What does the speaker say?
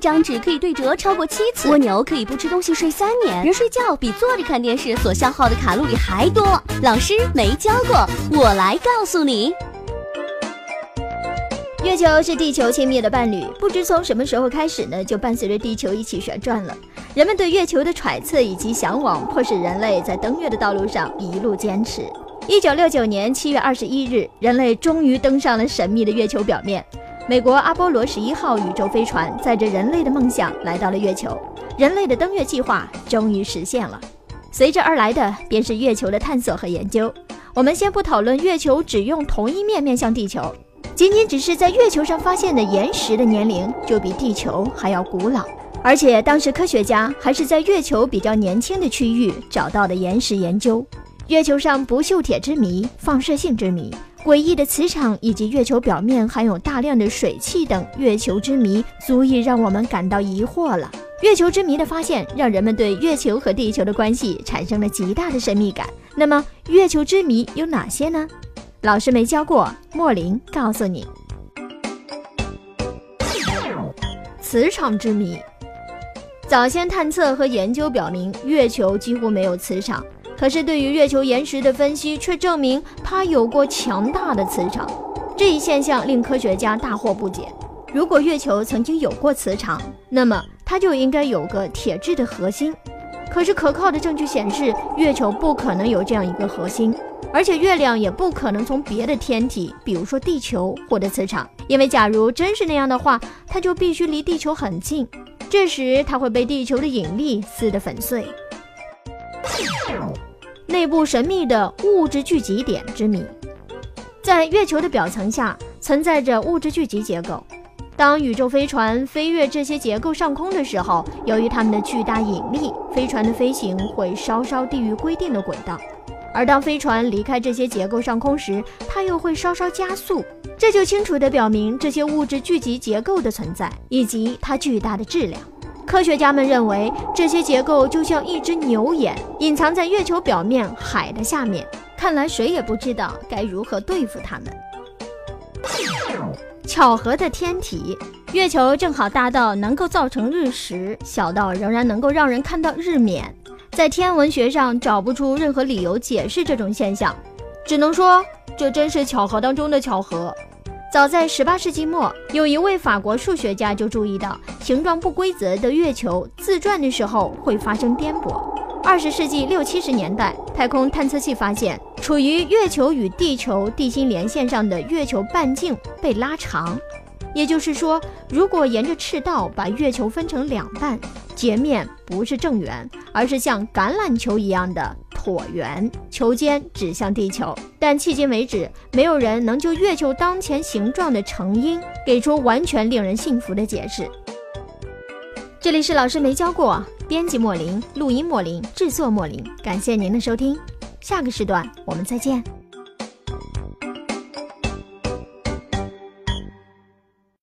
张纸可以对折超过七次，蜗牛可以不吃东西睡三年，人睡觉比坐着看电视所消耗的卡路里还多。老师没教过，我来告诉你。月球是地球亲密的伴侣，不知从什么时候开始呢，就伴随着地球一起旋转了。人们对月球的揣测以及向往，迫使人类在登月的道路上一路坚持。一九六九年七月二十一日，人类终于登上了神秘的月球表面。美国阿波罗十一号宇宙飞船载着人类的梦想来到了月球，人类的登月计划终于实现了。随之而来的便是月球的探索和研究。我们先不讨论月球只用同一面面向地球。仅仅只是在月球上发现的岩石的年龄就比地球还要古老，而且当时科学家还是在月球比较年轻的区域找到的岩石研究。月球上不锈铁之谜、放射性之谜、诡异的磁场以及月球表面含有大量的水汽等月球之谜，足以让我们感到疑惑了。月球之谜的发现，让人们对月球和地球的关系产生了极大的神秘感。那么，月球之谜有哪些呢？老师没教过，莫林告诉你。磁场之谜，早先探测和研究表明，月球几乎没有磁场。可是对于月球岩石的分析，却证明它有过强大的磁场。这一现象令科学家大惑不解。如果月球曾经有过磁场，那么它就应该有个铁质的核心。可是可靠的证据显示，月球不可能有这样一个核心。而且月亮也不可能从别的天体，比如说地球获得磁场，因为假如真是那样的话，它就必须离地球很近，这时它会被地球的引力撕得粉碎。内部神秘的物质聚集点之谜，在月球的表层下存在着物质聚集结构，当宇宙飞船飞越这些结构上空的时候，由于它们的巨大引力，飞船的飞行会稍稍低于规定的轨道。而当飞船离开这些结构上空时，它又会稍稍加速，这就清楚地表明这些物质聚集结构的存在以及它巨大的质量。科学家们认为，这些结构就像一只牛眼，隐藏在月球表面海的下面。看来谁也不知道该如何对付它们。巧合的天体，月球正好大到能够造成日食，小到仍然能够让人看到日冕。在天文学上找不出任何理由解释这种现象，只能说这真是巧合当中的巧合。早在18世纪末，有一位法国数学家就注意到形状不规则的月球自转的时候会发生颠簸。20世纪六七十年代，太空探测器发现处于月球与地球地心连线上的月球半径被拉长。也就是说，如果沿着赤道把月球分成两半，截面不是正圆，而是像橄榄球一样的椭圆，球尖指向地球。但迄今为止，没有人能就月球当前形状的成因给出完全令人信服的解释。这里是老师没教过，编辑莫林，录音莫林，制作莫林，感谢您的收听，下个时段我们再见。